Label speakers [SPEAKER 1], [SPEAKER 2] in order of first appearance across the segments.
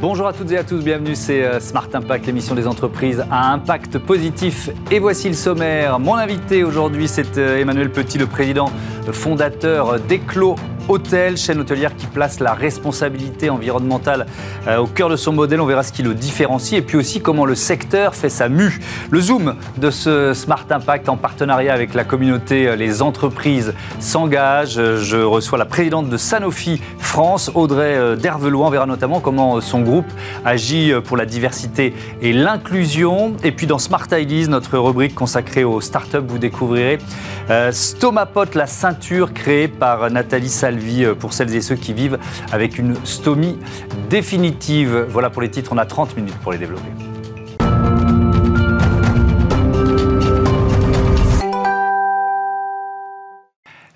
[SPEAKER 1] Bonjour à toutes et à tous, bienvenue, c'est euh, Smart Impact, l'émission des entreprises à impact positif. Et voici le sommaire. Mon invité aujourd'hui, c'est euh, Emmanuel Petit, le président fondateur d'Eclos Hôtel, chaîne hôtelière qui place la responsabilité environnementale euh, au cœur de son modèle. On verra ce qui le différencie et puis aussi comment le secteur fait sa mue. Le zoom de ce Smart Impact en partenariat avec la communauté Les Entreprises s'engage. Je reçois la présidente de Sanofi France, Audrey Dervelois. On verra notamment comment son groupe agit pour la diversité et l'inclusion. Et puis dans Smart Ideas, notre rubrique consacrée aux startups, vous découvrirez euh, Stomapot, la ceinture créée par Nathalie Salvi euh, pour celles et ceux qui vivent avec une stomie définitive. Voilà pour les titres, on a 30 minutes pour les développer.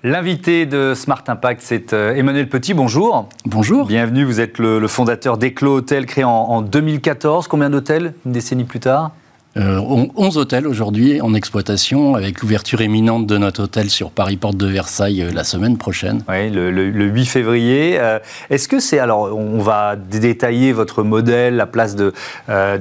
[SPEAKER 1] L'invité de Smart Impact, c'est euh, Emmanuel Petit. Bonjour.
[SPEAKER 2] Bonjour.
[SPEAKER 1] Bienvenue. Vous êtes le, fondateur d'Eclos Hôtel, créé en, en 2014. Combien d'hôtels? Une décennie plus tard?
[SPEAKER 2] 11 euh, hôtels aujourd'hui en exploitation avec l'ouverture éminente de notre hôtel sur Paris Porte de Versailles euh, la semaine prochaine.
[SPEAKER 1] Oui, le, 8 février. Euh, est-ce que c'est alors on va détailler votre modèle, la place de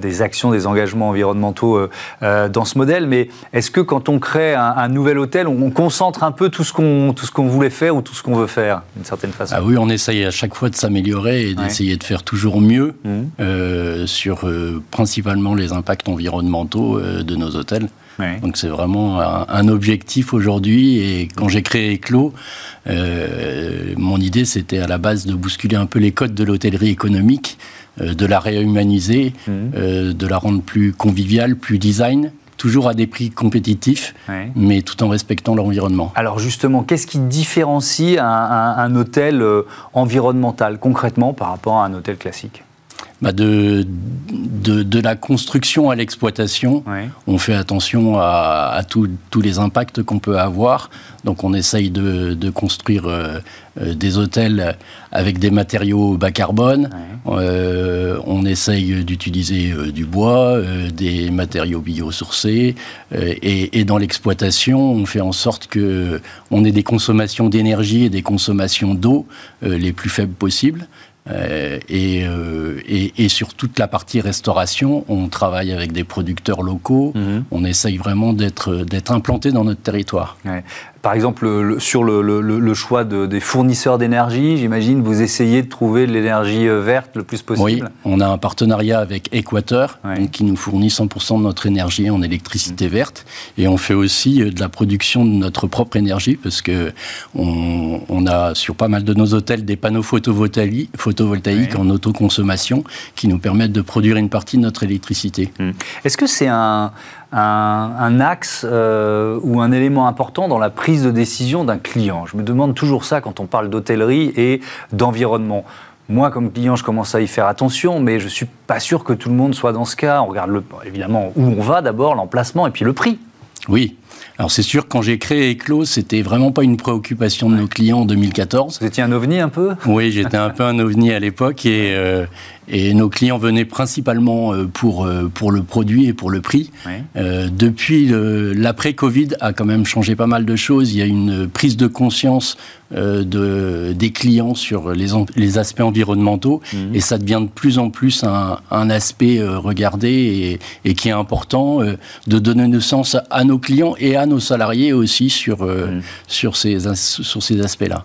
[SPEAKER 1] des actions, des engagements environnementaux dans ce modèle, mais est-ce que quand on crée un, nouvel hôtel, on, concentre un peu tout ce qu'on qu'on voulait faire ou tout ce qu'on veut faire d'une certaine façon?
[SPEAKER 2] Ah oui, on essaye à chaque fois de s'améliorer et d'essayer de faire toujours mieux mmh. sur principalement les impacts environnementaux euh, de nos hôtels. Donc c'est vraiment un, objectif aujourd'hui. Et quand j'ai créé Eclos, euh, mon idée c'était à la base de bousculer un peu les codes de l'hôtellerie économique, euh, de la réhumaniser, mmh. de la rendre plus conviviale, plus design, toujours à des prix compétitifs, mais tout en respectant l'environnement.
[SPEAKER 1] Alors justement, qu'est-ce qui différencie un hôtel environnemental concrètement par rapport à un hôtel classique?
[SPEAKER 2] Bah, de, de, la construction à l'exploitation. On fait attention à, tous les impacts qu'on peut avoir. Donc on essaye de, construire euh, euh, des hôtels avec des matériaux bas carbone. Euh, on essaye d'utiliser du bois, des matériaux biosourcés. Et, et, dans l'exploitation, on fait en sorte que on ait des consommations d'énergie et des consommations d'eau les plus faibles possibles. Euh, euh, et, et, sur toute la partie restauration, on travaille avec des producteurs locaux. Mhm. On essaye vraiment d'être implanté dans notre territoire.
[SPEAKER 1] Par exemple, sur le, choix des fournisseurs d'énergie, j'imagine, vous essayez de trouver de l'énergie euh, verte le plus possible?
[SPEAKER 2] Oui, on a un partenariat avec Équateur, qui nous fournit 100% de notre énergie en électricité mhm. verte. Et on fait aussi de la production de notre propre énergie, parce que on, a sur pas mal de nos hôtels des panneaux photovoltaïques en autoconsommation qui nous permettent de produire une partie de notre électricité.
[SPEAKER 1] Hmm. Est-ce que c'est un, un, axe euh, ou un élément important dans la prise de décision d'un client Je me demande toujours ça quand on parle d'hôtellerie et d'environnement. Moi, comme client, je commence à y faire attention, mais je ne suis pas sûr que tout le monde soit dans ce cas. On regarde le, évidemment où on va d'abord, l'emplacement et puis le prix.
[SPEAKER 2] Oui, alors c'est sûr, quand j'ai créé Eclos, c'était vraiment pas une préoccupation de nos clients en 2014.
[SPEAKER 1] Vous étiez un ovni un peu?
[SPEAKER 2] Oui, j'étais un peu un ovni à l'époque et, euh, et nos clients venaient principalement euh, pour, euh, pour le produit et pour le prix. Euh, depuis l'après-Covid a quand même changé pas mal de choses. Il y a une prise de conscience de, des clients sur les, les aspects environnementaux mhm. et ça devient de plus en plus un, un aspect regardé et, et, qui est important de donner naissance à nos clients et à nos salariés aussi sur, mhm. sur ces, sur ces aspects-là.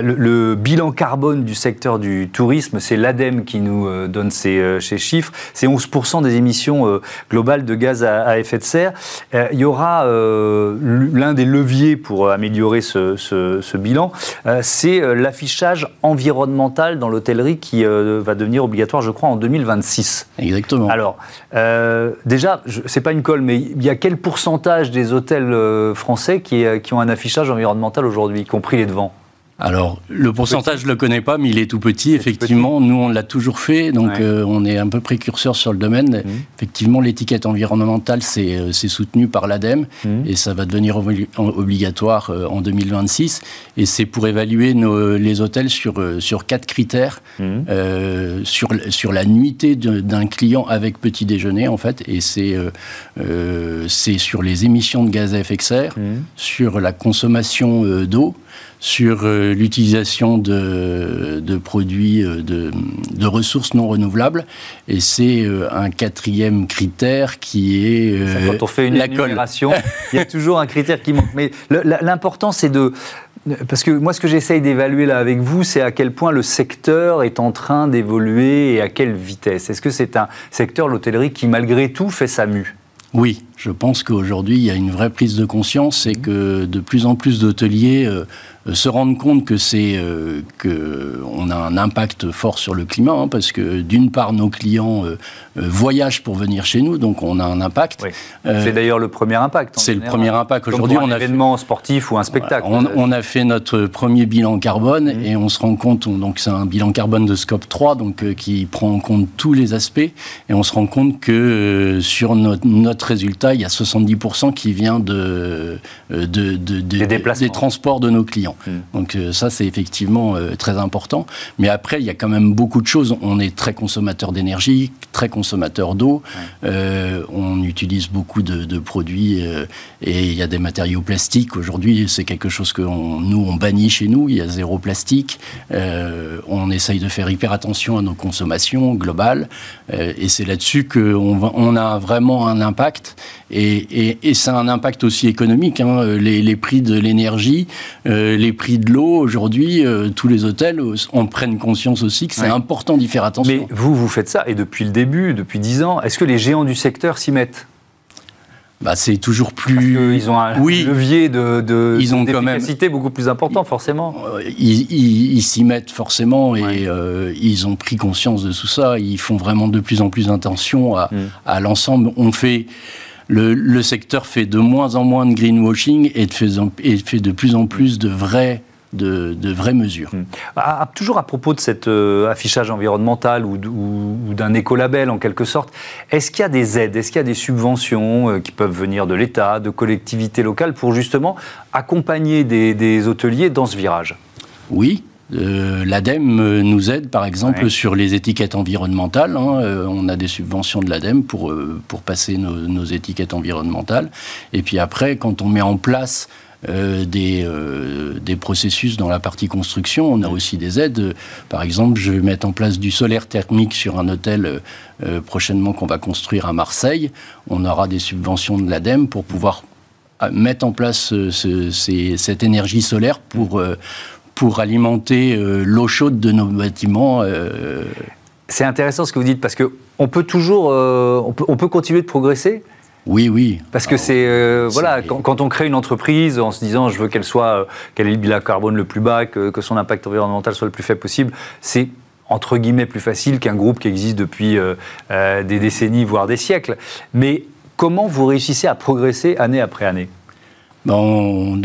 [SPEAKER 1] Le, le, bilan carbone du secteur du tourisme, c'est l'ADEME qui nous euh, donne ces, euh, chiffres. C'est 11% des émissions euh, globales de gaz à, effet de serre. il y aura l'un des leviers pour améliorer ce, bilan, c'est l'affichage environnemental dans l'hôtellerie qui va devenir obligatoire, je crois, en 2026.
[SPEAKER 2] Exactement.
[SPEAKER 1] Alors, déjà, c'est pas une colle, mais il y a quel pourcentage des hôtels français qui, qui ont un affichage environnemental aujourd'hui, y compris les devants?
[SPEAKER 2] Alors, le pourcentage, je ne le connais pas, mais il est tout petit, effectivement. Nous, on l'a toujours fait, donc euh, on est un peu précurseur sur le domaine. Mhm. Effectivement, l'étiquette environnementale, c'est euh, soutenu par l'ADEME, mhm. et ça va devenir obligatoire euh, en 2026. Et c'est pour évaluer nos, les hôtels sur, sur quatre critères, mhm. sur, sur la nuitée d'un client avec petit déjeuner, en fait, et c'est sur les émissions de gaz à effet de serre, sur la consommation d'eau, sur euh, l'utilisation de, de, produits euh, de, de, ressources non renouvelables. Et c'est euh, un quatrième critère qui est
[SPEAKER 1] quand on fait une énumération, il y a toujours un critère qui manque. Mais l'important, c'est de parce que moi, ce que j'essaye d'évaluer là avec vous, c'est à quel point le secteur est en train d'évoluer et à quelle vitesse. Est-ce que c'est un secteur, l'hôtellerie, qui malgré tout fait sa mue?
[SPEAKER 2] Oui, je pense qu'aujourd'hui, il y a une vraie prise de conscience et que de plus en plus d'hôteliers euh, se rendre compte que c'est euh, que on a un impact fort sur le climat hein, parce que d'une part nos clients euh, voyagent pour venir chez nous donc on a un impact.
[SPEAKER 1] c'est d'ailleurs le premier impact.
[SPEAKER 2] C'est le premier impact aujourd'hui.
[SPEAKER 1] On un événement sportif ou un spectacle.
[SPEAKER 2] On, a fait notre premier bilan carbone mmh. et on se rend compte donc c'est un bilan carbone de scope 3 donc qui prend en compte tous les aspects et on se rend compte que sur notre, notre, résultat il y a 70% qui vient de, de, de, de des transports de nos clients. Hmm. Donc euh, ça, c'est effectivement euh, très important. Mais après, il y a quand même beaucoup de choses. On est très consommateur d'énergie, très consommateur d'eau. Euh, on utilise beaucoup de, produits et il y a des matériaux plastiques. Aujourd'hui, c'est quelque chose que nous, on bannit chez nous. Il y a zéro plastique. on essaye de faire hyper attention à nos consommations globales. et c'est là-dessus qu'on on a vraiment un impact. Et, et, ça a un impact aussi économique. Hein. Les, les, prix de l'énergie, les prix de l'eau, aujourd'hui, euh, tous les hôtels en prennent conscience aussi que c'est important d'y faire attention.
[SPEAKER 1] Mais vous, vous faites ça, et depuis le début, depuis 10 ans, est-ce que les géants du secteur s'y mettent?
[SPEAKER 2] Bah, c'est toujours plus.
[SPEAKER 1] ils ont un levier de, de ils ont quand même... beaucoup plus important, forcément.
[SPEAKER 2] Euh, ils s'y mettent forcément et euh, ils ont pris conscience de tout ça. Ils font vraiment de plus en plus attention à, mm. à l'ensemble. On fait le, secteur fait de moins en moins de greenwashing et, fait, de plus en plus de vraies de, vraies mesures. Hmm.
[SPEAKER 1] toujours à propos de cet euh, affichage environnemental ou, d'un écolabel en quelque sorte, est-ce qu'il y a des aides, est-ce qu'il y a des subventions euh, qui peuvent venir de l'État, de collectivités locales pour justement accompagner des hôteliers dans ce virage?
[SPEAKER 2] Oui, euh, L'ADEME euh, nous aide par exemple sur les étiquettes environnementales. Hein. Euh, on a des subventions de l'ADEME pour, pour passer nos, étiquettes environnementales. Et puis après, quand on met en place des, des, processus dans la partie construction. On a aussi des aides. Par exemple, je vais mettre en place du solaire thermique sur un hôtel prochainement qu'on va construire à Marseille. On aura des subventions de l'ADEME pour pouvoir mettre en place cette énergie solaire pour, pour alimenter euh, l'eau chaude de nos bâtiments. Euh.
[SPEAKER 1] C'est intéressant ce que vous dites parce que on peut toujours, euh, on, peut, on, peut, continuer de progresser.
[SPEAKER 2] Oui, oui.
[SPEAKER 1] Parce que c'est voilà, quand, on crée une entreprise en se disant je veux qu'elle soit, qu'elle ait le bilan carbone le plus bas, que, que, son impact environnemental soit le plus faible possible, c'est entre guillemets plus facile qu'un groupe qui existe depuis des décennies voire des siècles. Mais comment vous réussissez à progresser année après année?
[SPEAKER 2] On,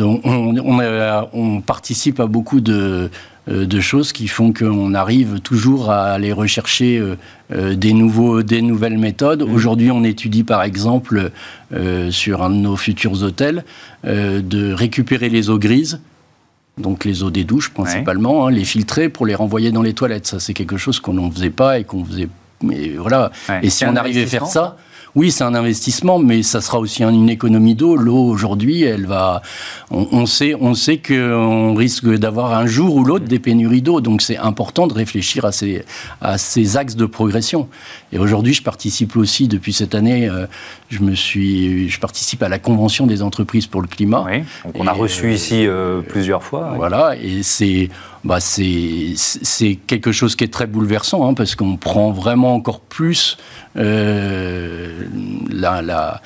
[SPEAKER 2] on, participe à beaucoup de, euh, de choses qui font qu'on arrive toujours à aller rechercher euh, euh, des, nouveaux, des nouvelles méthodes. Mmh. Aujourd'hui, on étudie par exemple sur un de nos futurs hôtels de récupérer les eaux grises donc les eaux des douches principalement, hein, les filtrer pour les renvoyer dans les toilettes. Ça, c'est quelque chose qu'on ne faisait pas et qu'on faisait. Mais voilà. Et si on arrivait à faire ça, oui, c'est un investissement, mais ça sera aussi une économie d'eau. L'eau aujourd'hui, elle va. On, sait, on sait qu'on risque d'avoir un jour ou l'autre des pénuries d'eau, donc c'est important de réfléchir à ces, à ces axes de progression. Et aujourd'hui, je participe aussi depuis cette année. Euh, je me suis, je participe à la convention des entreprises pour le climat.
[SPEAKER 1] Oui, on a reçu ici euh, plusieurs fois.
[SPEAKER 2] Voilà, et c'est bah c'est quelque chose qui est très bouleversant, hein, parce qu'on prend vraiment encore plus euh, la, la,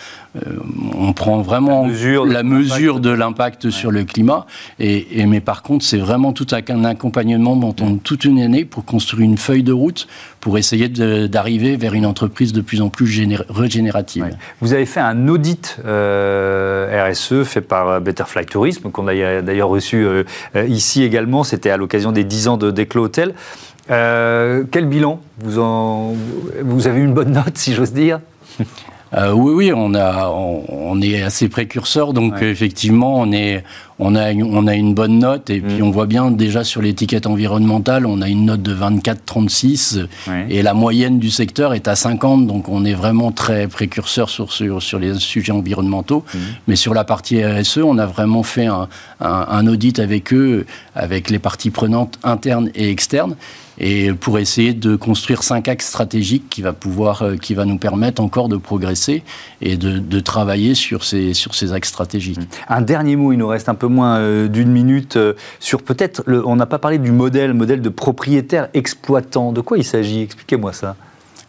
[SPEAKER 2] on prend vraiment la mesure, de l'impact sur le climat. Et, mais par contre, c'est vraiment tout un accompagnement dans toute une année pour construire une feuille de route pour essayer d'arriver vers une entreprise de plus en plus régénérative.
[SPEAKER 1] Vous avez fait un audit euh, RSE fait par Betterfly Tourisme, qu'on a d'ailleurs reçu euh, ici également. C'était à l'occasion des 10 ans de Déclos Hotel. quel bilan? Vous, en, vous avez une bonne note, si j'ose dire?
[SPEAKER 2] Euh, oui, oui, on, a, on, est assez précurseur, donc effectivement, on, est, on, a, on a une bonne note, et puis mm. on voit bien déjà sur l'étiquette environnementale, on a une note de 24-36, et la moyenne du secteur est à 50, donc on est vraiment très précurseur sur, sur, sur les sujets environnementaux. Mm. Mais sur la partie RSE, on a vraiment fait un, un audit avec eux, avec les parties prenantes internes et externes et pour essayer de construire cinq axes stratégiques qui va pouvoir, euh, qui va nous permettre encore de progresser et de, travailler sur ces, sur ces axes stratégiques.
[SPEAKER 1] Un dernier mot, il nous reste un peu moins euh, d'une minute euh, sur peut-être, on n'a pas parlé du modèle, modèle de propriétaire exploitant. De quoi il s'agit? Expliquez-moi ça.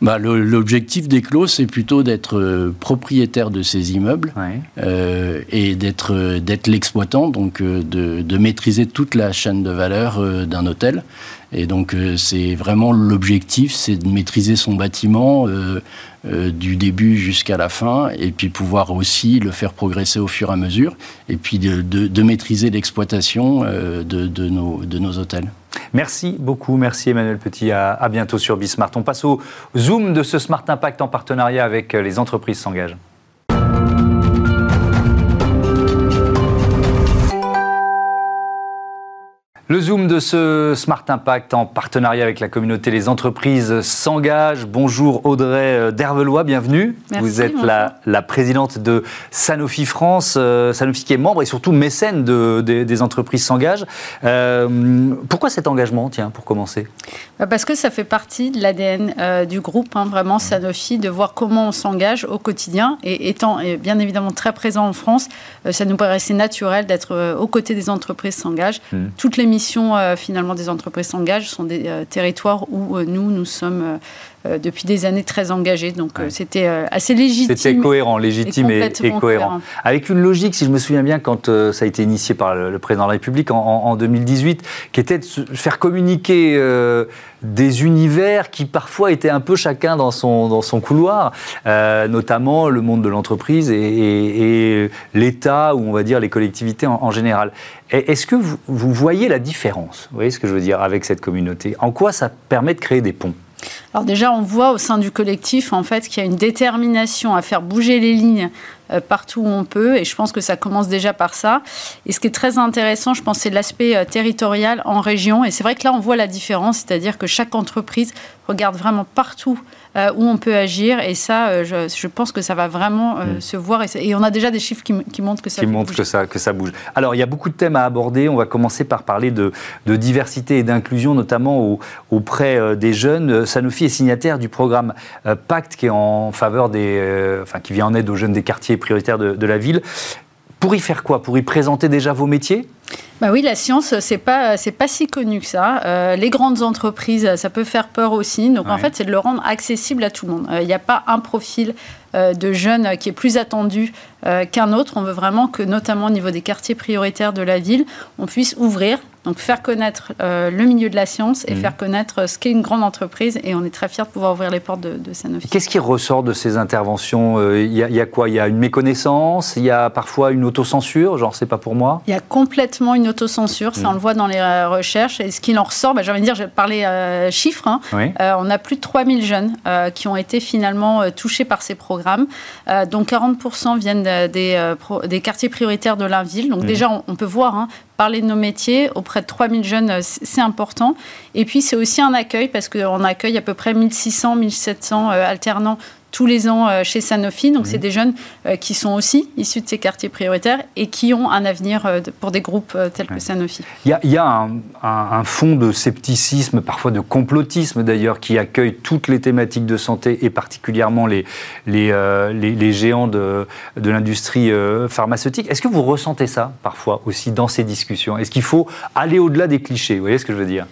[SPEAKER 2] Bah, L'objectif des clos, c'est plutôt d'être propriétaire de ces immeubles et d'être l'exploitant, donc de, de, maîtriser toute la chaîne de valeur d'un hôtel. Et donc euh, c'est vraiment l'objectif, c'est de maîtriser son bâtiment euh, euh, du début jusqu'à la fin, et puis pouvoir aussi le faire progresser au fur et à mesure, et puis de, maîtriser l'exploitation de, nos, hôtels.
[SPEAKER 1] Merci beaucoup, merci Emmanuel Petit, à, à bientôt sur Bismart. On passe au zoom de ce Smart Impact en partenariat avec les entreprises s'engagent. Le Zoom de ce Smart Impact en partenariat avec la communauté Les Entreprises s'engage. Bonjour Audrey euh, Dervelois, bienvenue. Vous êtes la, présidente de Sanofi France, euh, Sanofi qui est membre et surtout mécène des entreprises s'engage. Euh, pourquoi cet engagement, tiens, pour commencer?
[SPEAKER 3] Bah, Parce que ça fait partie de l'ADN du groupe, hein, vraiment Sanofi, de voir comment on s'engage au quotidien. Et étant bien évidemment très présent en France, ça nous paraissait naturel d'être aux côtés des entreprises s'engage. Hmm. Toutes les euh, finalement des entreprises s'engagent sont des euh, territoires où euh, nous, nous sommes depuis des années très engagés. Donc c'était assez légitime.
[SPEAKER 1] C'était cohérent, légitime et, cohérent. Avec une logique, si je me souviens bien, quand ça a été initié par le, président de la République en, 2018, qui était de faire communiquer des univers qui parfois étaient un peu chacun dans son, dans son couloir, notamment le monde de l'entreprise et, l'État ou on va dire les collectivités en, en général. Est-ce que vous, voyez la différence, vous voyez ce que je veux dire, avec cette communauté? En quoi ça permet de créer des ponts?
[SPEAKER 3] Alors déjà, on voit au sein du collectif en fait qu'il y a une détermination à faire bouger les lignes euh, partout où on peut, et je pense que ça commence déjà par ça. Et ce qui est très intéressant, je pense, c'est l'aspect euh, territorial en région. Et c'est vrai que là, on voit la différence, c'est-à-dire que chaque entreprise regarde vraiment partout euh, où on peut agir. Et ça, euh, je, pense que ça va vraiment euh, mm. se voir. Et, on a déjà des chiffres qui, montrent que ça
[SPEAKER 1] qui montrent que ça, que ça bouge. Alors, il y a beaucoup de thèmes à aborder. On va commencer par parler de, diversité et d'inclusion, notamment auprès des jeunes. Sanofi est signataire du programme Pacte, qui est en faveur des, enfin, qui vient en aide aux jeunes des quartiers prioritaires de la ville. Pour y faire quoi? Pour y présenter déjà vos métiers?
[SPEAKER 3] Bah oui, la science, c'est pas c'est pas si connu que ça. Euh, les grandes entreprises, ça peut faire peur aussi. Donc en fait, c'est de le rendre accessible à tout le monde. Euh, il n'y a pas un profil euh, de jeunes qui est plus attendu qu'un autre. On veut vraiment que, notamment au niveau des quartiers prioritaires de la ville, on puisse ouvrir donc faire connaître euh, le milieu de la science et mmh. faire connaître ce qu'est une grande entreprise. Et on est très fiers de pouvoir ouvrir les portes de, de Sanofi.
[SPEAKER 1] Qu'est-ce qui ressort de ces interventions euh, Il y, a quoi? Il y a une méconnaissance? Il y a parfois une autocensure? Genre, c'est pas pour moi?
[SPEAKER 3] Il y a complètement une autocensure. Ça, mmh. on le voit dans les euh, recherches. Et ce qu'il en ressort, bah, j'ai envie de dire, je vais parler chiffres. Hein. on a plus de 3000 jeunes qui ont été finalement touchés par ces programmes. dont 40% viennent des, des, quartiers prioritaires de la ville. Donc, mmh. déjà, on, on, peut voir hein, parler de nos métiers auprès de 3000 jeunes, euh, c'est important. Et puis, c'est aussi un accueil, parce qu'on accueille à peu près 1600, 1700 euh, alternants tous les ans euh, chez Sanofi. Donc, c'est des jeunes qui sont aussi issus de ces quartiers prioritaires et qui ont un avenir pour des groupes tels que Sanofi.
[SPEAKER 1] Il y a, un, un, fond de scepticisme, parfois de complotisme d'ailleurs, qui accueille toutes les thématiques de santé et particulièrement les, les, les, géants de, de l'industrie pharmaceutique. Est-ce que vous ressentez ça parfois aussi dans ces discussions? Est-ce qu'il faut aller au-delà des clichés? Vous voyez ce que je veux dire?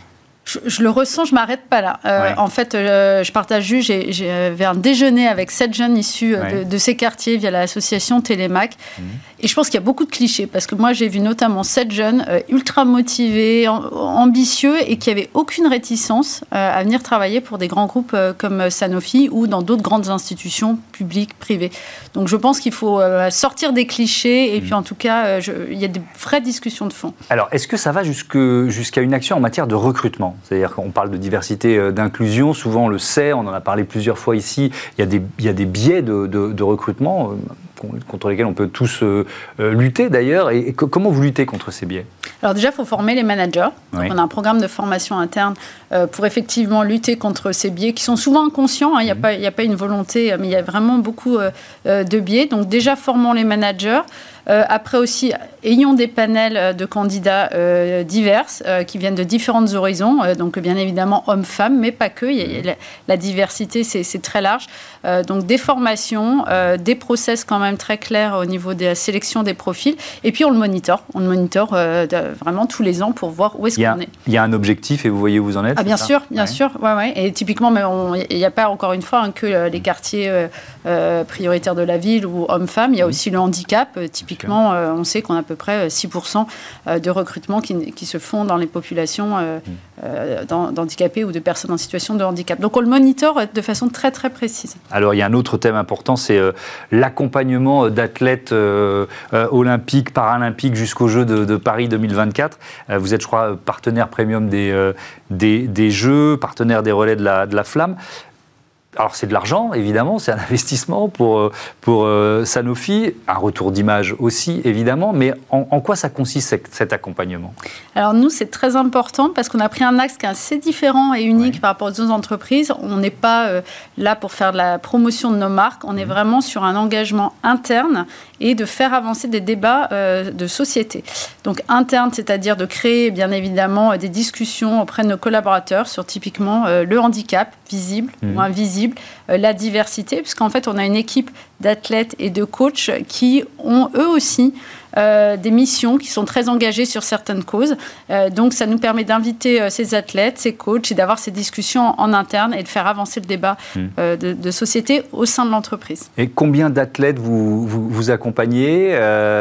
[SPEAKER 3] Je, le ressens, je m'arrête pas là. Euh, en fait, euh, je partage juste, j'avais un déjeuner avec sept jeunes issus euh, de, ces quartiers via l'association Télémac. Mmh. Et je pense qu'il y a beaucoup de clichés, parce que moi, j'ai vu notamment sept jeunes euh, ultra motivés, ambitieux, et qui n'avaient aucune réticence euh, à venir travailler pour des grands groupes euh, comme Sanofi ou dans d'autres grandes institutions publiques, privées. Donc je pense qu'il faut sortir des clichés, et puis en tout cas, il y a des vraies discussions de fond.
[SPEAKER 1] Alors, est-ce que ça va jusqu'à une action en matière de recrutement? C'est-à-dire qu'on parle de diversité, d'inclusion, souvent on le sait, on en a parlé plusieurs fois ici, il y a des, biais de, recrutement contre lesquels on peut tous euh, euh, lutter d'ailleurs. Et, comment vous luttez contre ces biais?
[SPEAKER 3] Alors déjà, il faut former les managers. On a un programme de formation interne euh, pour effectivement lutter contre ces biais qui sont souvent inconscients. Hein. Il n'y a, mmh. a, pas une volonté, mais il y a vraiment beaucoup de biais. Donc déjà, formons les managers. Euh, après aussi, ayons des panels euh, de candidats euh, divers qui viennent de différents horizons, donc bien évidemment hommes-femmes, mais pas que. la, diversité, c'est très large. donc des formations, des process quand même très clairs au niveau de la sélection des profils. Et puis on le monitore. On le monitore vraiment tous les ans pour voir où est-ce qu'on est.
[SPEAKER 1] Il y a un objectif et vous voyez où vous en êtes
[SPEAKER 3] ah, Bien sûr, bien sûr. Ouais, ouais. Et typiquement, il n'y a pas encore une fois hein, que les quartiers prioritaires de la ville ou hommes-femmes. Il y a mmh. aussi le handicap, typiquement euh, on sait qu'on a à peu près 6% euh, euh, de recrutement qui, se font dans les populations mm. d'handicapés ou de personnes en situation de handicap. Donc on le monitore de façon très très précise.
[SPEAKER 1] Alors il y a un autre thème important, c'est l'accompagnement d'athlètes olympiques, paralympiques jusqu'aux Jeux de, Paris 2024. Vous êtes, je crois, partenaire premium des, des, Jeux, partenaire des relais de la, de la flamme alors c'est de l'argent, évidemment, c'est un investissement pour, euh, pour euh, Sanofi, un retour d'image aussi, évidemment, mais en, quoi ça consiste cet accompagnement?
[SPEAKER 3] Alors nous, c'est très important parce qu'on a pris un axe qui est assez différent et unique par rapport aux autres entreprises. On n'est pas euh, là pour faire de la promotion de nos marques, on est mhm. vraiment sur un engagement interne et de faire avancer des débats de société. Donc interne, c'est-à-dire de créer bien évidemment des discussions auprès de nos collaborateurs sur typiquement le handicap, visible ou mhm. invisible, euh, la diversité, puisqu'en fait, on a une équipe d'athlètes et de coachs qui ont eux aussi euh, des missions qui sont très engagées sur certaines causes. Euh, donc ça nous permet d'inviter euh, ces athlètes, ces coachs et d'avoir ces discussions en, interne et de faire avancer le débat hmm. de, société au sein de l'entreprise.
[SPEAKER 1] Et combien d'athlètes vous, vous, accompagnez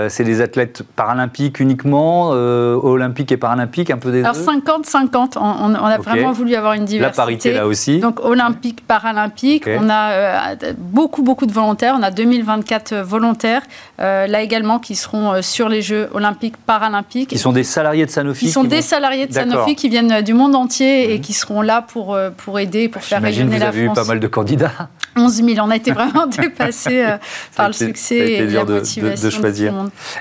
[SPEAKER 1] C'est des athlètes paralympiques uniquement, olympiques et paralympiques, un peu des
[SPEAKER 3] Alors 50-50, on, a vraiment voulu avoir une diversité.
[SPEAKER 1] La parité là aussi.
[SPEAKER 3] Donc olympique, paralympique, on a beaucoup beaucoup de volontaires, on a 2024 volontaires, là également qui seront euh, sur les Jeux olympiques, paralympiques.
[SPEAKER 1] Qui sont des salariés de Sanofi
[SPEAKER 3] Qui sont des salariés de Sanofi qui viennent euh, du monde entier et mhm. qui seront là pour, euh, pour aider, pour faire rayonner la France. Vous
[SPEAKER 1] avez eu pas mal de candidats
[SPEAKER 3] 11 000, on a été vraiment dépassés par le succès et la motivation de, choisir.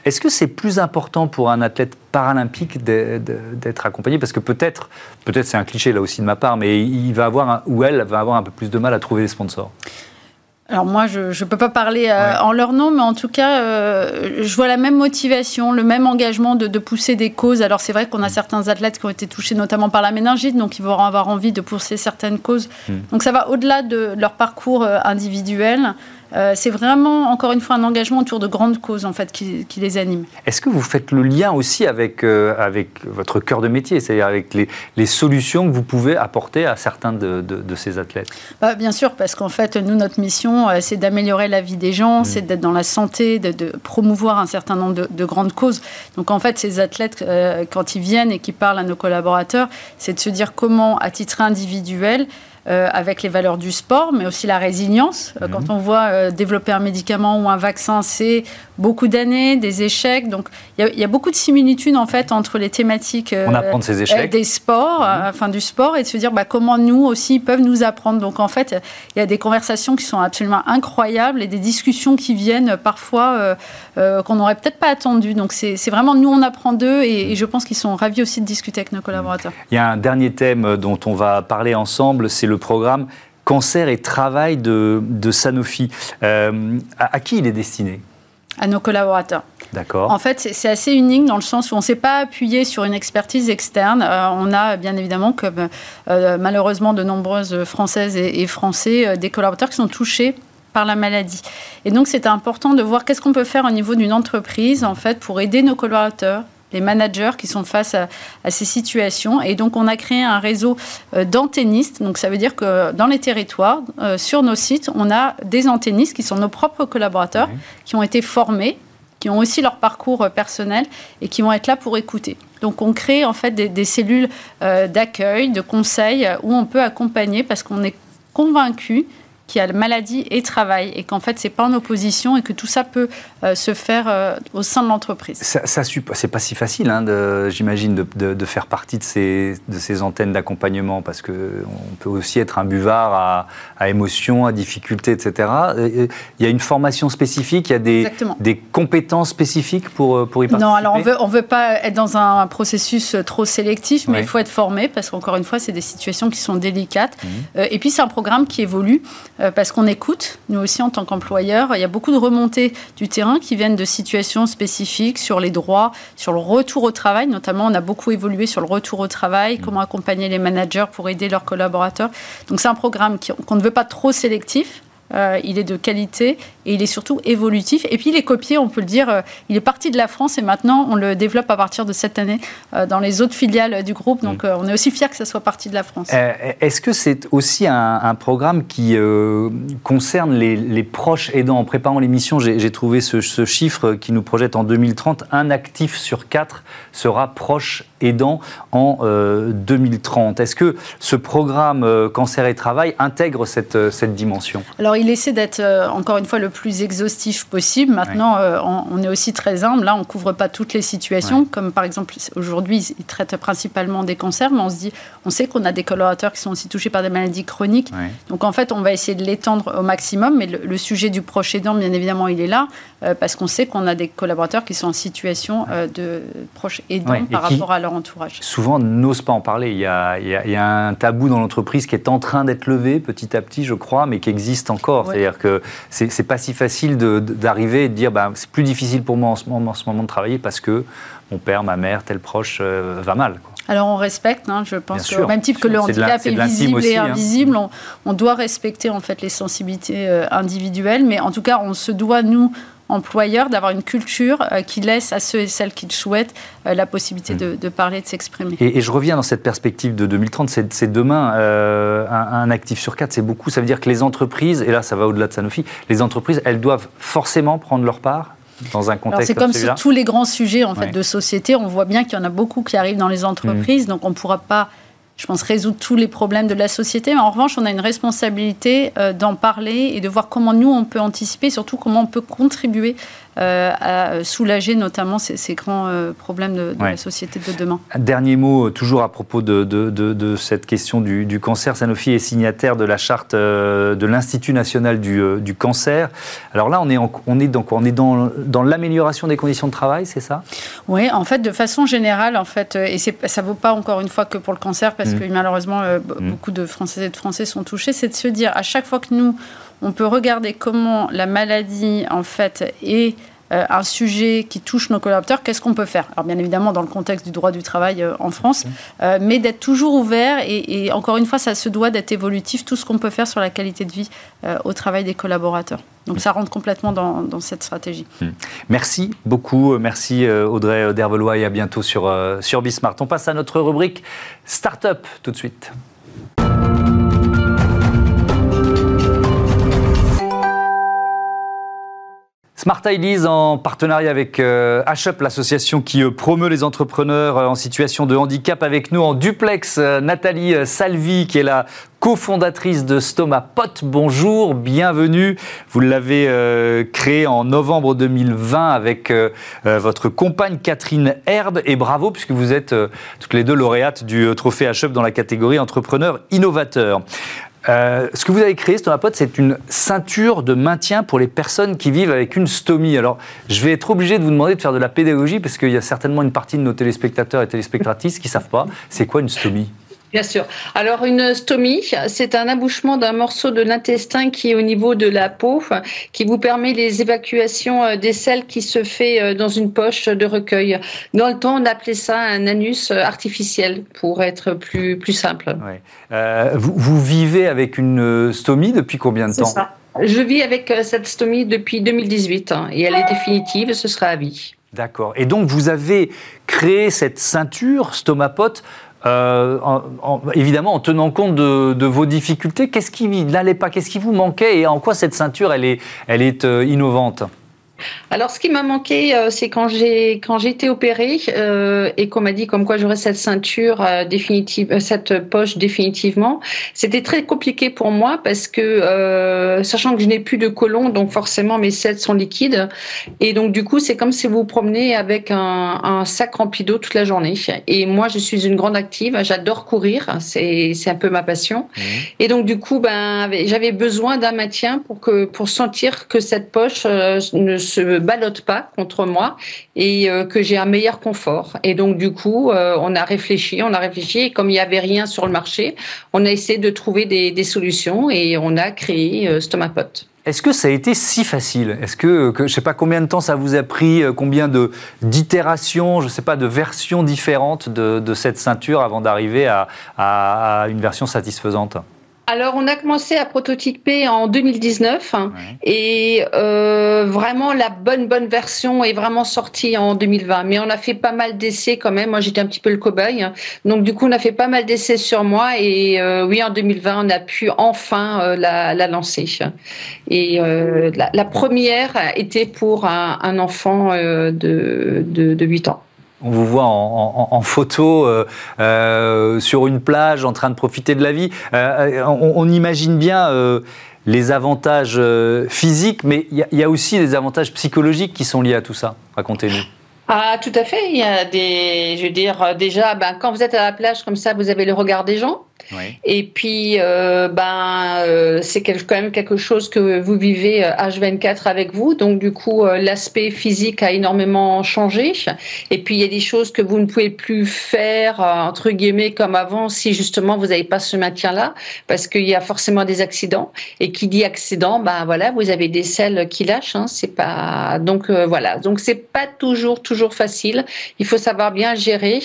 [SPEAKER 1] Est-ce que c'est plus important pour un athlète paralympique d'être accompagné? Parce que peut-être, peut-être c'est un cliché là aussi de ma part, mais il va avoir ou elle va avoir un peu plus de mal à trouver les sponsors.
[SPEAKER 3] Alors moi, je ne peux pas parler euh, en leur nom, mais en tout cas, euh, je vois la même motivation, le même engagement de, pousser des causes. Alors c'est vrai qu'on a mm. certains athlètes qui ont été touchés notamment par la méningite, donc ils vont avoir envie de pousser certaines causes. Mm. Donc ça va au-delà de leur parcours euh, individuel. Euh, c'est vraiment, encore une fois, un engagement autour de grandes causes en fait, qui, les animent.
[SPEAKER 1] Est-ce que vous faites le lien aussi avec, euh, avec votre cœur de métier, c'est-à-dire avec les, les, solutions que vous pouvez apporter à certains de, de, ces athlètes?
[SPEAKER 3] Bah, Bien sûr, parce qu'en fait, nous, notre mission, euh, c'est d'améliorer la vie des gens, mmh. c'est d'être dans la santé, de, promouvoir un certain nombre de, grandes causes. Donc en fait, ces athlètes, quand ils viennent et qu'ils parlent à nos collaborateurs, c'est de se dire comment, à titre individuel, euh, avec les valeurs du sport, mais aussi la résilience. Euh, quand mhm. on voit euh, développer un médicament ou un vaccin, c'est beaucoup d'années, des échecs. Donc il y, a beaucoup de similitudes en fait entre les thématiques
[SPEAKER 1] on apprend de ces échecs.
[SPEAKER 3] des sports, mhm. enfin du sport, et de se dire bah, comment nous aussi peuvent nous apprendre. Donc en fait, il y a des conversations qui sont absolument incroyables et des discussions qui viennent parfois qu'on n'aurait peut-être pas attendues. Donc c'est vraiment nous on apprend d'eux et, et je pense qu'ils sont ravis aussi de discuter avec nos collaborateurs.
[SPEAKER 1] Il y a un dernier thème dont on va parler ensemble, c'est le programme Cancer et Travail de, Sanofi. Euh, à, qui il est destiné?
[SPEAKER 3] À nos collaborateurs.
[SPEAKER 1] D'accord.
[SPEAKER 3] En fait, c'est assez unique dans le sens où on ne s'est pas appuyé sur une expertise externe. Euh, on a bien évidemment, comme euh, malheureusement de nombreuses Françaises et, Français, des collaborateurs qui sont touchés par la maladie. Et donc, c'est important de voir qu'est-ce qu'on peut faire au niveau d'une entreprise, en fait, pour aider nos collaborateurs, les managers qui sont face à, ces situations. Et donc, on a créé un réseau euh, d'antennistes. Donc, ça veut dire que dans les territoires, euh, sur nos sites, on a des antennistes qui sont nos propres collaborateurs, qui ont été formés qui ont aussi leur parcours personnel et qui vont être là pour écouter. Donc on crée en fait des, cellules d'accueil, de conseil où on peut accompagner parce qu'on est convaincu qui a maladie et travail, et qu'en fait, c'est pas en opposition et que tout ça peut euh, se faire euh, au sein de l'entreprise.
[SPEAKER 1] Ça, ça c'est pas si facile, hein, j'imagine, de, de, faire partie de ces, de ces antennes d'accompagnement, parce qu'on peut aussi être un buvard à, à émotion, à difficulté, etc. Il y a une formation spécifique, il y a des, des compétences spécifiques pour, euh, pour y participer
[SPEAKER 3] Non, alors on veut, on veut pas être dans un processus trop sélectif, mais il faut être formé, parce qu'encore une fois, c'est des situations qui sont délicates. Mmh. et puis, c'est un programme qui évolue. Euh, parce qu'on écoute, nous aussi en tant qu'employeurs. Il y a beaucoup de remontées du terrain qui viennent de situations spécifiques sur les droits, sur le retour au travail. Notamment, on a beaucoup évolué sur le retour au travail, comment accompagner les managers pour aider leurs collaborateurs. Donc c'est un programme qu'on ne veut pas trop sélectif, euh, il est de qualité et il est surtout évolutif. Et puis il est copié, on peut le dire, euh, il est parti de la France et maintenant on le développe à partir de cette année euh, dans les autres filiales du groupe. Donc mm. on est aussi fiers que ça soit parti de la France.
[SPEAKER 1] Est-ce que c'est aussi un, programme qui concerne les, proches aidants? En préparant l'émission, j'ai trouvé ce, ce, chiffre qui nous projette en 2030, un actif sur quatre sera proche aidant en 2030. Est-ce que ce programme Cancer et Travail intègre cette, cette dimension?
[SPEAKER 3] Alors il essaie d'être encore une fois le plus exhaustif possible. Maintenant, euh, on, est aussi très humble. Là, on ne couvre pas toutes les situations. Comme par exemple, aujourd'hui, ils traitent principalement des cancers, mais on se dit, on sait qu'on a des collaborateurs qui sont aussi touchés par des maladies chroniques. Donc, en fait, on va essayer de l'étendre au maximum. Mais le, sujet du proche aidant, bien évidemment, il est là, euh, parce qu'on sait qu'on a des collaborateurs qui sont en situation euh, de proche aidant par rapport à leur entourage.
[SPEAKER 1] Souvent, n'osent pas en parler. Il y, a, il y a un tabou dans l'entreprise qui est en train d'être levé petit à petit, je crois, mais qui existe encore. C'est-à-dire que c'est pas si facile d'arriver et de dire bah, c'est plus difficile pour moi en ce, moment, en ce moment de travailler parce que mon père, ma mère, tel proche euh, va mal.
[SPEAKER 3] Alors on respecte, hein, je pense que, même type que le handicap est, visible et hein. invisible, on, doit respecter en fait les sensibilités euh, individuelles, mais en tout cas on se doit nous employeur d'avoir une culture euh, qui laisse à ceux et celles qui le souhaitent euh, la possibilité mm. de, parler, de s'exprimer.
[SPEAKER 1] Et, je reviens dans cette perspective de 2030, c'est demain, euh, un, actif sur quatre, c'est beaucoup. Ça veut dire que les entreprises, et là ça va au-delà de Sanofi, les entreprises, elles doivent forcément prendre leur part dans un contexte
[SPEAKER 3] C'est comme, sur tous les grands sujets en fait, de société, on voit bien qu'il y en a beaucoup qui arrivent dans les entreprises, mm. donc on ne pourra pas je pense, résoudre tous les problèmes de la société. Mais en revanche, on a une responsabilité euh, d'en parler et de voir comment nous, on peut anticiper, surtout comment on peut contribuer euh, à soulager notamment ces, grands euh, problèmes de, la société de demain.
[SPEAKER 1] dernier mot, toujours à propos de, de, cette question du, cancer. Sanofi est signataire de la charte de l'Institut national du, cancer. Alors là, on est, on est, donc, on est dans, dans l'amélioration des conditions de travail, c'est ça?
[SPEAKER 3] Oui, en fait, de façon générale, en fait, et ça ne vaut pas encore une fois que pour le cancer, parce mm. que malheureusement, mm. beaucoup de Françaises et de Français sont touchés, c'est de se dire à chaque fois que nous, on peut regarder comment la maladie, en fait, est euh, un sujet qui touche nos collaborateurs, qu'est-ce qu'on peut faire? Alors bien évidemment dans le contexte du droit du travail euh, en France, euh, mais d'être toujours ouvert et, encore une fois, ça se doit d'être évolutif, tout ce qu'on peut faire sur la qualité de vie au travail des collaborateurs. Donc ça rentre complètement dans, cette stratégie. Hmm.
[SPEAKER 1] Merci beaucoup, merci Audrey Dervelois et à bientôt sur, sur Bismart. On passe à notre rubrique Startup tout de suite. Smart Ideas en partenariat avec euh, HUP, l'association qui euh, promeut les entrepreneurs euh, en situation de handicap. Avec nous en duplex, Nathalie Salvi, qui est la cofondatrice de Stomapot. Bonjour, bienvenue. Vous l'avez créé en novembre 2020 avec votre compagne Catherine Herbe. Et bravo, puisque vous êtes toutes les deux lauréates du trophée HUP dans la catégorie entrepreneur innovateur. Euh, ce que vous avez créé, Stomapod, c'est une ceinture de maintien pour les personnes qui vivent avec une stomie. Alors, je vais être obligé de vous demander de faire de la pédagogie parce qu'il y a certainement une partie de nos téléspectateurs et téléspectatrices qui ne savent pas. C'est quoi une stomie?
[SPEAKER 4] Bien sûr. Alors une stomie, c'est un abouchement d'un morceau de l'intestin qui est au niveau de la peau, qui vous permet les évacuations euh, des selles qui se fait euh, dans une poche de recueil. Dans le temps, on appelait ça un anus artificiel pour être plus, plus simple.
[SPEAKER 1] Euh, vous, vous, vivez avec une stomie depuis combien de temps
[SPEAKER 4] ça. Je vis avec cette stomie depuis 2018 hein, et elle est définitive, ce sera à vie.
[SPEAKER 1] D'accord. Et donc vous avez créé cette ceinture Stomapot euh, évidemment en tenant compte de, vos difficultés. Qu'est-ce qui n'allait pas Qu'est-ce qui vous manquait Et en quoi cette ceinture, elle est, elle est euh, innovante?
[SPEAKER 4] Alors, ce qui m'a manqué, euh, c'est quand j'ai quand j'ai été opérée euh, et qu'on m'a dit comme quoi j'aurais cette ceinture euh, définitive, cette poche définitivement. C'était très compliqué pour moi parce que sachant que je n'ai plus de côlon, donc forcément mes selles sont liquides et donc du coup c'est comme si vous vous promenez avec un, un sac rempli d'eau toute la journée. Et moi, je suis une grande active, j'adore courir, c'est c'est un peu ma passion. Mmh. Et donc du coup, ben j'avais besoin d'un maintien pour que pour sentir que cette poche ne se ballotte pas contre moi et euh, que j'ai un meilleur confort. Et donc du coup, euh, on a réfléchi, on a réfléchi et comme il n'y avait rien sur le marché, on a essayé de trouver des, solutions et on a créé euh, Stomapot.
[SPEAKER 1] Est-ce que ça a été si facile? Est-ce que, je ne sais pas combien de temps ça vous a pris, combien de d'itérations, je ne sais pas, de versions différentes de, cette ceinture avant d'arriver à une version satisfaisante?
[SPEAKER 4] Alors, on a commencé à prototyper en 2019 et euh, vraiment la bonne bonne version est vraiment sortie en 2020. Mais on a fait pas mal d'essais quand même. Moi, j'étais un petit peu le cobaye, donc du coup, on a fait pas mal d'essais sur moi et euh, oui, en 2020, on a pu enfin euh, la, lancer. Et la, première était pour un, enfant de, de, de 8 ans.
[SPEAKER 1] On vous voit en, photo euh, euh, sur une plage en train de profiter de la vie. Euh, on, imagine bien les avantages physiques, mais il y, a aussi des avantages psychologiques qui sont liés à tout ça. Racontez-nous.
[SPEAKER 4] Ah, tout à fait. Il y a des, je veux dire, déjà, ben, quand vous êtes à la plage comme ça, vous avez le regard des gens. Et puis, euh, ben, euh, c'est quand même quelque chose que vous vivez H24 euh, avec vous. Donc, du coup, l'aspect physique a énormément changé. Et puis, il y a des choses que vous ne pouvez plus faire, entre guillemets, comme avant, si justement vous n'avez pas ce maintien-là, parce qu'il y a forcément des accidents. Et qui dit accident, ben voilà, vous avez des selles qui lâchent. Hein, c'est pas donc voilà. Donc, c'est pas toujours toujours facile. Il faut savoir bien gérer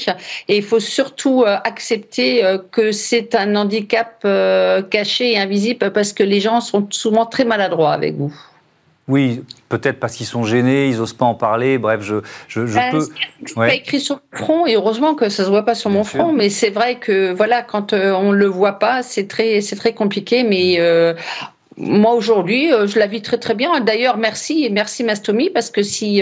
[SPEAKER 4] et il faut surtout accepter que c'est un handicap euh, caché et invisible parce que les gens sont souvent très maladroits avec vous.
[SPEAKER 1] Oui, peut-être parce qu'ils sont gênés, ils n'osent pas en parler. Bref, je, je, ben, peux.
[SPEAKER 4] C'est pas écrit sur le front et heureusement que ça se voit pas sur mon front. Mais c'est vrai que voilà, quand euh, on le voit pas, c'est très, c'est très compliqué. Mais euh, moi aujourd'hui, je la vis très très bien. D'ailleurs, merci merci Mastomi parce que si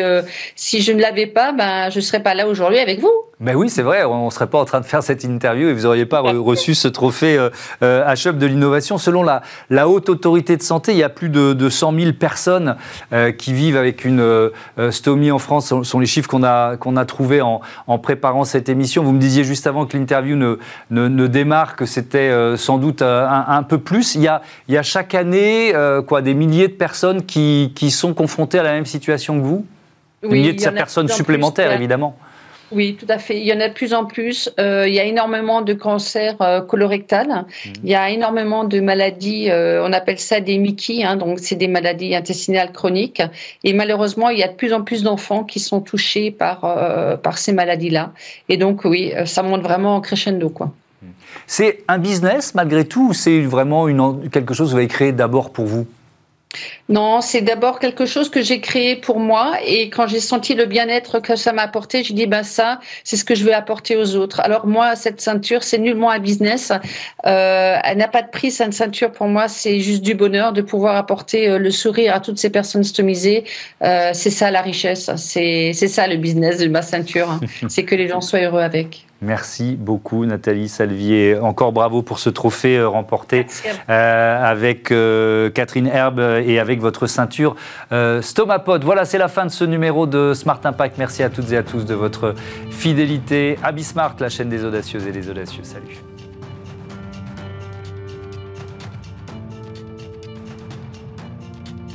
[SPEAKER 4] si je ne l'avais pas, ben je serais pas là aujourd'hui avec vous.
[SPEAKER 1] Mais oui, c'est vrai, on ne serait pas en train de faire cette interview et vous n'auriez pas reçu ce trophée euh, euh HUB de l'innovation. Selon la, la, haute autorité de santé, il y a plus de, de 100 000 personnes euh, qui vivent avec une euh, stomie en France. Ce sont les chiffres qu'on a, qu'on a trouvés en, en, préparant cette émission. Vous me disiez juste avant que l'interview ne, ne, ne, démarre que c'était sans doute un, un, peu plus. Il y a, il y a chaque année quoi, des milliers de personnes qui, qui sont confrontées à la même situation que vous? Des milliers de personnes supplémentaires, évidemment.
[SPEAKER 4] Oui, tout à fait. Il y en a de plus en plus. Euh, il y a énormément de cancers euh, colorectal. Mhm. Il y a énormément de maladies, euh, on appelle ça des Mickey, hein, donc c'est des maladies intestinales chroniques. Et malheureusement, il y a de plus en plus d'enfants qui sont touchés par, par ces maladies-là. Et donc, oui, ça monte vraiment en crescendo. quoi.
[SPEAKER 1] C'est un business malgré tout ou c'est vraiment une, quelque chose que vous avez créé d'abord pour vous?
[SPEAKER 4] Non, c'est d'abord quelque chose que j'ai créé pour moi et quand j'ai senti le bien-être que ça m'a apporté, je dis ben ça, c'est ce que je veux apporter aux autres. Alors moi, cette ceinture, c'est nullement un business. Euh, elle n'a pas de prix, cette ceinture pour moi, c'est juste du bonheur de pouvoir apporter euh, le sourire à toutes ces personnes stomisées. Euh, c'est ça la richesse, c'est ça le business de ma ceinture. Hein. c'est que les gens soient heureux avec.
[SPEAKER 1] Merci beaucoup Nathalie Salvier. Encore bravo pour ce trophée euh, remporté euh, avec euh, Catherine Herbe et avec votre ceinture Stomapod. Voilà, c'est la fin de ce numéro de Smart Impact. Merci à toutes et à tous de votre fidélité. Abismart, la chaîne des audacieuses et des audacieux. Salut.